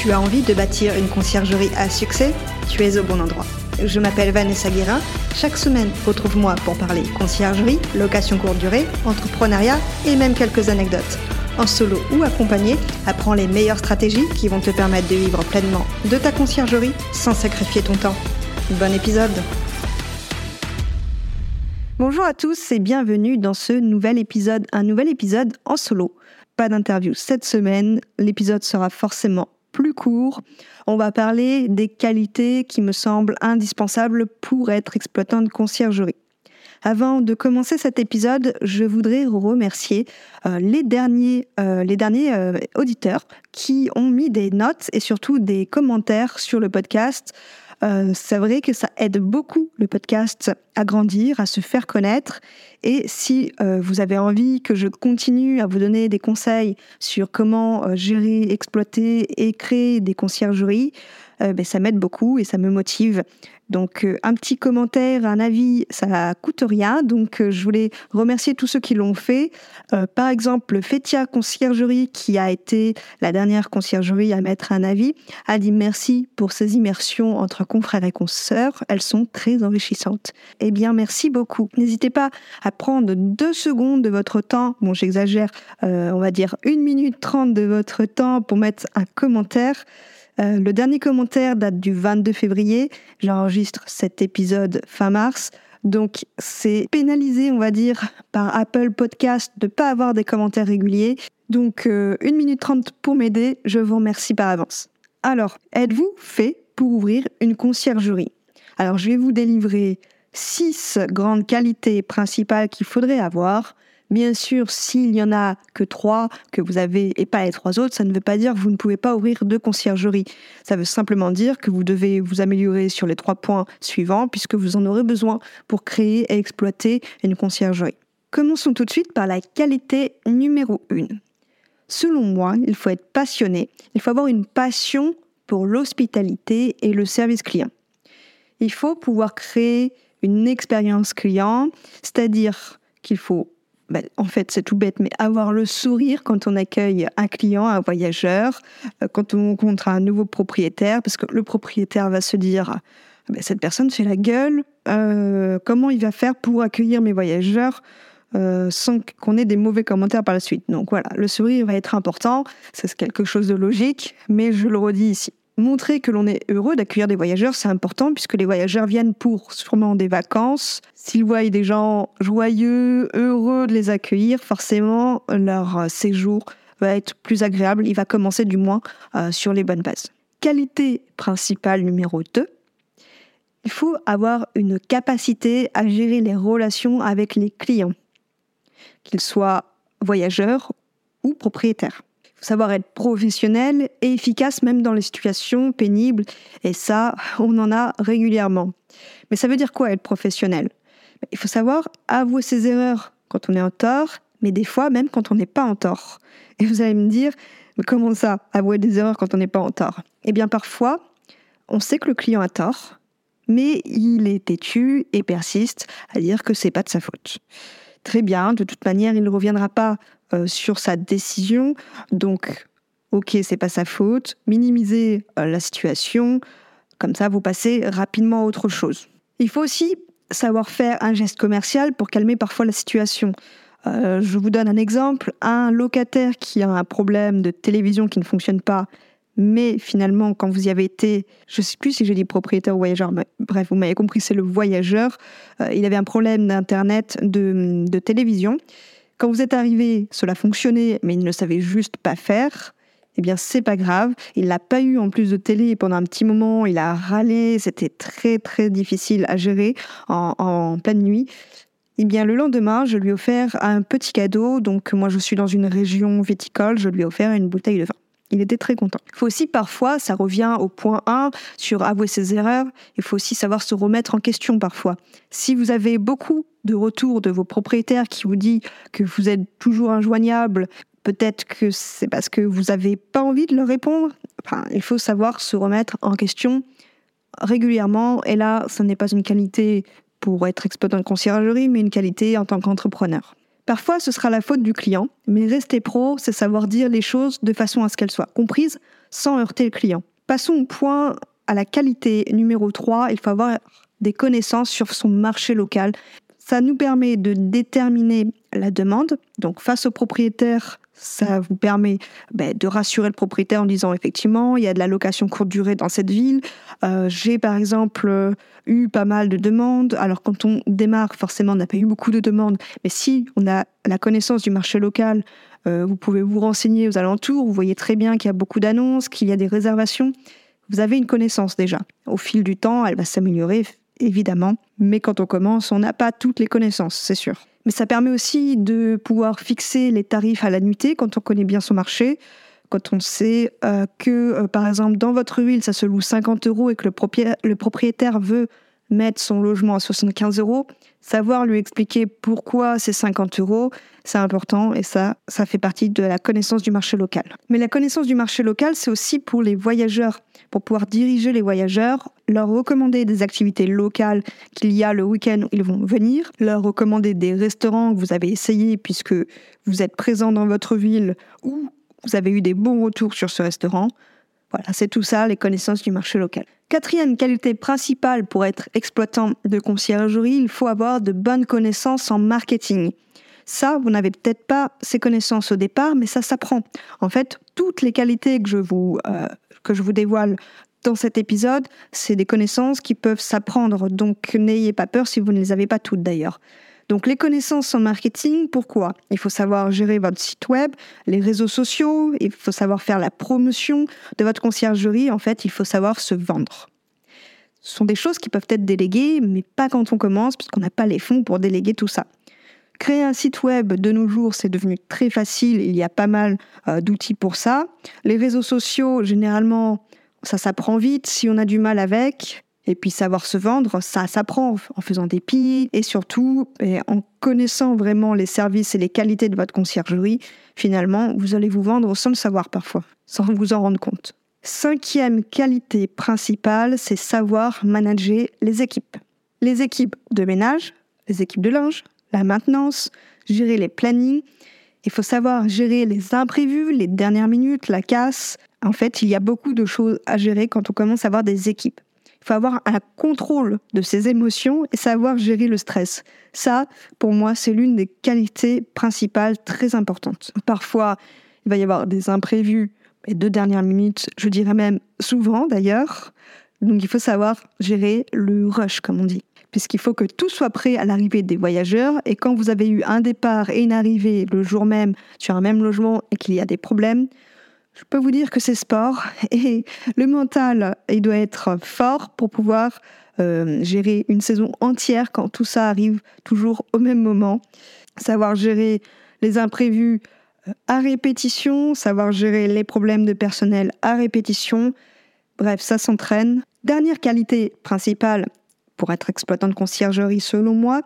Tu as envie de bâtir une conciergerie à succès Tu es au bon endroit. Je m'appelle Vanessa Guérin. Chaque semaine, retrouve-moi pour parler conciergerie, location courte durée, entrepreneuriat et même quelques anecdotes. En solo ou accompagné, apprends les meilleures stratégies qui vont te permettre de vivre pleinement de ta conciergerie sans sacrifier ton temps. Bon épisode Bonjour à tous et bienvenue dans ce nouvel épisode, un nouvel épisode en solo. Pas d'interview cette semaine, l'épisode sera forcément plus court. On va parler des qualités qui me semblent indispensables pour être exploitant de conciergerie. Avant de commencer cet épisode, je voudrais remercier euh, les derniers, euh, les derniers euh, auditeurs qui ont mis des notes et surtout des commentaires sur le podcast. C'est vrai que ça aide beaucoup le podcast à grandir, à se faire connaître. Et si vous avez envie que je continue à vous donner des conseils sur comment gérer, exploiter et créer des conciergeries, ben, ça m'aide beaucoup et ça me motive. Donc euh, un petit commentaire, un avis, ça coûte rien. Donc euh, je voulais remercier tous ceux qui l'ont fait. Euh, par exemple, Fétia Conciergerie, qui a été la dernière conciergerie à mettre un avis, a dit merci pour ces immersions entre confrères et consoeurs. Elles sont très enrichissantes. Eh bien, merci beaucoup. N'hésitez pas à prendre deux secondes de votre temps. Bon, j'exagère, on va dire une minute trente de votre temps pour mettre un commentaire. Euh, le dernier commentaire date du 22 février. J'enregistre cet épisode fin mars. Donc c'est pénalisé, on va dire, par Apple Podcast de ne pas avoir des commentaires réguliers. Donc 1 euh, minute 30 pour m'aider, je vous remercie par avance. Alors, êtes-vous fait pour ouvrir une conciergerie? Alors je vais vous délivrer six grandes qualités principales qu'il faudrait avoir Bien sûr, s'il y en a que trois que vous avez et pas les trois autres, ça ne veut pas dire que vous ne pouvez pas ouvrir de conciergerie. Ça veut simplement dire que vous devez vous améliorer sur les trois points suivants puisque vous en aurez besoin pour créer et exploiter une conciergerie. Commençons tout de suite par la qualité numéro une. Selon moi, il faut être passionné, il faut avoir une passion pour l'hospitalité et le service client. Il faut pouvoir créer une expérience client, c'est-à-dire qu'il faut bah, en fait, c'est tout bête, mais avoir le sourire quand on accueille un client, un voyageur, euh, quand on rencontre un nouveau propriétaire, parce que le propriétaire va se dire bah, cette personne fait la gueule, euh, comment il va faire pour accueillir mes voyageurs euh, sans qu'on ait des mauvais commentaires par la suite? Donc voilà, le sourire va être important, c'est quelque chose de logique, mais je le redis ici. Montrer que l'on est heureux d'accueillir des voyageurs, c'est important puisque les voyageurs viennent pour sûrement des vacances. S'ils voient des gens joyeux, heureux de les accueillir, forcément leur séjour va être plus agréable. Il va commencer du moins euh, sur les bonnes bases. Qualité principale numéro 2. Il faut avoir une capacité à gérer les relations avec les clients, qu'ils soient voyageurs ou propriétaires savoir être professionnel et efficace même dans les situations pénibles. Et ça, on en a régulièrement. Mais ça veut dire quoi être professionnel? Il faut savoir avouer ses erreurs quand on est en tort, mais des fois même quand on n'est pas en tort. Et vous allez me dire, mais comment ça, avouer des erreurs quand on n'est pas en tort? Eh bien parfois, on sait que le client a tort, mais il est têtu et persiste à dire que c'est pas de sa faute. Très bien, de toute manière, il ne reviendra pas sur sa décision. Donc, ok, c'est pas sa faute. Minimiser euh, la situation. Comme ça, vous passez rapidement à autre chose. Il faut aussi savoir faire un geste commercial pour calmer parfois la situation. Euh, je vous donne un exemple. Un locataire qui a un problème de télévision qui ne fonctionne pas, mais finalement, quand vous y avez été, je ne sais plus si j'ai dit propriétaire ou voyageur, mais bref, vous m'avez compris, c'est le voyageur. il avait un problème d'internet, de télévision. Quand vous êtes arrivé, cela fonctionnait, mais il ne savait juste pas faire. Eh bien, c'est pas grave. Il n'a pas eu en plus de télé pendant un petit moment. Il a râlé. C'était très, très difficile à gérer en, pleine nuit. Eh bien, le lendemain, je lui ai offert un petit cadeau. Donc, moi, je suis dans une région viticole. Je lui ai offert une bouteille de vin. Il était très content. Il faut aussi parfois, ça revient au point 1 sur avouer ses erreurs, il faut aussi savoir se remettre en question parfois. Si vous avez beaucoup de retours de vos propriétaires qui vous disent que vous êtes toujours injoignable, peut-être que c'est parce que vous n'avez pas envie de leur répondre. Enfin, il faut savoir se remettre en question régulièrement. Et là, ce n'est pas une qualité pour être exploitant de conciergerie, mais une qualité en tant qu'entrepreneur. Parfois, ce sera la faute du client, mais rester pro, c'est savoir dire les choses de façon à ce qu'elles soient comprises sans heurter le client. Passons au point à la qualité numéro 3. Il faut avoir des connaissances sur son marché local. Ça nous permet de déterminer la demande. Donc face au propriétaire, ça vous permet ben, de rassurer le propriétaire en disant effectivement, il y a de la location courte durée dans cette ville. Euh, j'ai par exemple euh, eu pas mal de demandes. Alors quand on démarre, forcément, on n'a pas eu beaucoup de demandes. Mais si on a la connaissance du marché local, euh, vous pouvez vous renseigner aux alentours. Vous voyez très bien qu'il y a beaucoup d'annonces, qu'il y a des réservations. Vous avez une connaissance déjà. Au fil du temps, elle va s'améliorer, évidemment. Mais quand on commence, on n'a pas toutes les connaissances, c'est sûr. Mais ça permet aussi de pouvoir fixer les tarifs à la nuitée quand on connaît bien son marché, quand on sait euh, que, euh, par exemple, dans votre ville, ça se loue 50 euros et que le propriétaire veut mettre son logement à 75 euros, savoir lui expliquer pourquoi c'est 50 euros, c'est important et ça, ça fait partie de la connaissance du marché local. Mais la connaissance du marché local, c'est aussi pour les voyageurs, pour pouvoir diriger les voyageurs, leur recommander des activités locales qu'il y a le week-end où ils vont venir, leur recommander des restaurants que vous avez essayés puisque vous êtes présent dans votre ville ou vous avez eu des bons retours sur ce restaurant. Voilà, c'est tout ça, les connaissances du marché local. Quatrième qualité principale pour être exploitant de conciergerie, il faut avoir de bonnes connaissances en marketing. Ça, vous n'avez peut-être pas ces connaissances au départ, mais ça s'apprend. En fait, toutes les qualités que je vous, euh, que je vous dévoile dans cet épisode, c'est des connaissances qui peuvent s'apprendre. Donc n'ayez pas peur si vous ne les avez pas toutes d'ailleurs. Donc les connaissances en marketing, pourquoi? Il faut savoir gérer votre site web, les réseaux sociaux, il faut savoir faire la promotion de votre conciergerie, en fait, il faut savoir se vendre. Ce sont des choses qui peuvent être déléguées, mais pas quand on commence, puisqu'on n'a pas les fonds pour déléguer tout ça. Créer un site web de nos jours, c'est devenu très facile. Il y a pas mal euh, d'outils pour ça. Les réseaux sociaux, généralement, ça s'apprend vite. Si on a du mal avec, et puis savoir se vendre, ça s'apprend en faisant des piles et surtout en connaissant vraiment les services et les qualités de votre conciergerie. Finalement, vous allez vous vendre sans le savoir parfois, sans vous en rendre compte. Cinquième qualité principale, c'est savoir manager les équipes. Les équipes de ménage, les équipes de linge, la maintenance, gérer les plannings. Il faut savoir gérer les imprévus, les dernières minutes, la casse. En fait, il y a beaucoup de choses à gérer quand on commence à avoir des équipes. Il faut avoir un contrôle de ses émotions et savoir gérer le stress. Ça, pour moi, c'est l'une des qualités principales très importantes. Parfois, il va y avoir des imprévus, et deux dernières minutes, je dirais même souvent d'ailleurs. Donc il faut savoir gérer le rush, comme on dit puisqu'il faut que tout soit prêt à l'arrivée des voyageurs. Et quand vous avez eu un départ et une arrivée le jour même sur un même logement et qu'il y a des problèmes, je peux vous dire que c'est sport et le mental, il doit être fort pour pouvoir euh, gérer une saison entière quand tout ça arrive toujours au même moment. Savoir gérer les imprévus euh, à répétition, savoir gérer les problèmes de personnel à répétition. Bref, ça s'entraîne. Dernière qualité principale, pour être exploitant de conciergerie selon moi,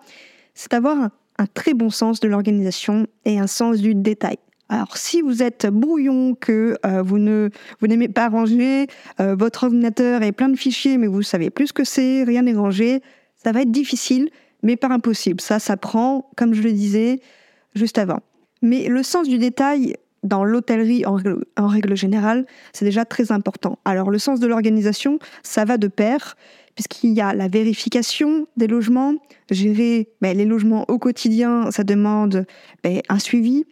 c'est avoir un, très bon sens de l'organisation et un sens du détail. Alors si vous êtes brouillon, que euh, vous ne vous n'aimez pas ranger, euh, votre ordinateur est plein de fichiers mais vous savez plus ce que c'est, rien n'est rangé, ça va être difficile mais pas impossible. Ça ça prend comme je le disais juste avant. Mais le sens du détail dans l'hôtellerie en, règle générale, c'est déjà très important. Alors le sens de l'organisation, ça va de pair puisqu'il y a la vérification des logements. Gérer ben, les logements au quotidien, ça demande ben, un suivi.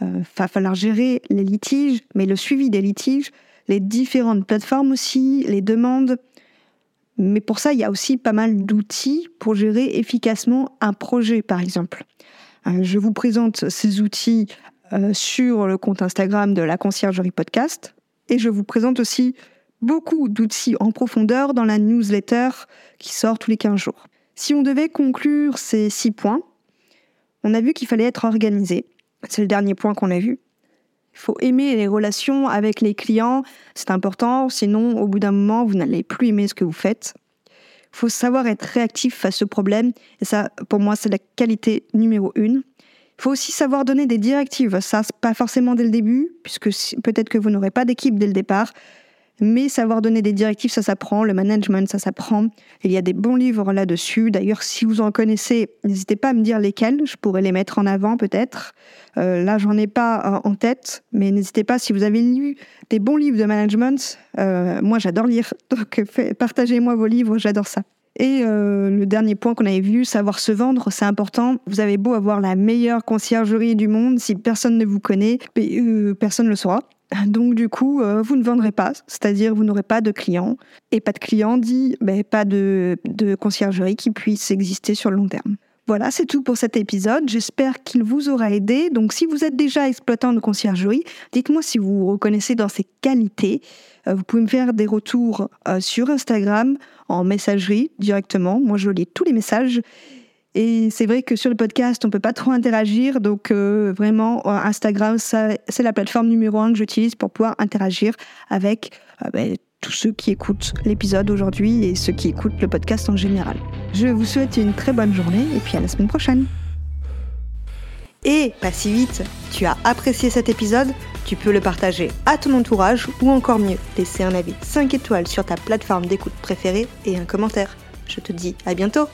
Euh, va falloir gérer les litiges, mais le suivi des litiges, les différentes plateformes aussi, les demandes. Mais pour ça, il y a aussi pas mal d'outils pour gérer efficacement un projet, par exemple. Euh, je vous présente ces outils euh, sur le compte Instagram de la conciergerie podcast. Et je vous présente aussi beaucoup d'outils en profondeur dans la newsletter qui sort tous les 15 jours. Si on devait conclure ces six points, on a vu qu'il fallait être organisé. C'est le dernier point qu'on a vu. Il faut aimer les relations avec les clients, c'est important, sinon au bout d'un moment, vous n'allez plus aimer ce que vous faites. Il faut savoir être réactif face aux problèmes, et ça, pour moi, c'est la qualité numéro une. Il faut aussi savoir donner des directives, ça, pas forcément dès le début, puisque peut-être que vous n'aurez pas d'équipe dès le départ, Mais savoir donner des directives, ça s'apprend. Le management, ça s'apprend. Il y a des bons livres là-dessus. D'ailleurs, si vous en connaissez, n'hésitez pas à me dire lesquels. Je pourrais les mettre en avant peut-être. Euh, là, j'en ai pas euh, en tête, mais n'hésitez pas si vous avez lu des bons livres de management. Euh, moi, j'adore lire, donc partagez-moi vos livres, j'adore ça. Et le dernier point qu'on avait vu, savoir se vendre, c'est important. Vous avez beau avoir la meilleure conciergerie du monde, si personne ne vous connaît, personne ne le saura. Donc du coup, euh, vous ne vendrez pas, c'est-à-dire vous n'aurez pas de clients. Et pas de clients dit ben, pas de, conciergerie qui puisse exister sur le long terme. Voilà, c'est tout pour cet épisode. J'espère qu'il vous aura aidé. Donc, si vous êtes déjà exploitant de conciergerie, dites-moi si vous vous reconnaissez dans ces qualités. Euh, vous pouvez me faire des retours euh, sur Instagram, en messagerie directement. Moi, je lis tous les messages. Et c'est vrai que sur le podcast, on peut pas trop interagir. Donc euh, vraiment, euh, Instagram, c'est la plateforme numéro un que j'utilise pour pouvoir interagir avec euh, ben, tous ceux qui écoutent l'épisode aujourd'hui et ceux qui écoutent le podcast en général. Je vous souhaite une très bonne journée et puis à la semaine prochaine. Et pas si vite, tu as apprécié cet épisode Tu peux le partager à ton entourage ou encore mieux, laisser un avis 5 étoiles sur ta plateforme d'écoute préférée et un commentaire. Je te dis à bientôt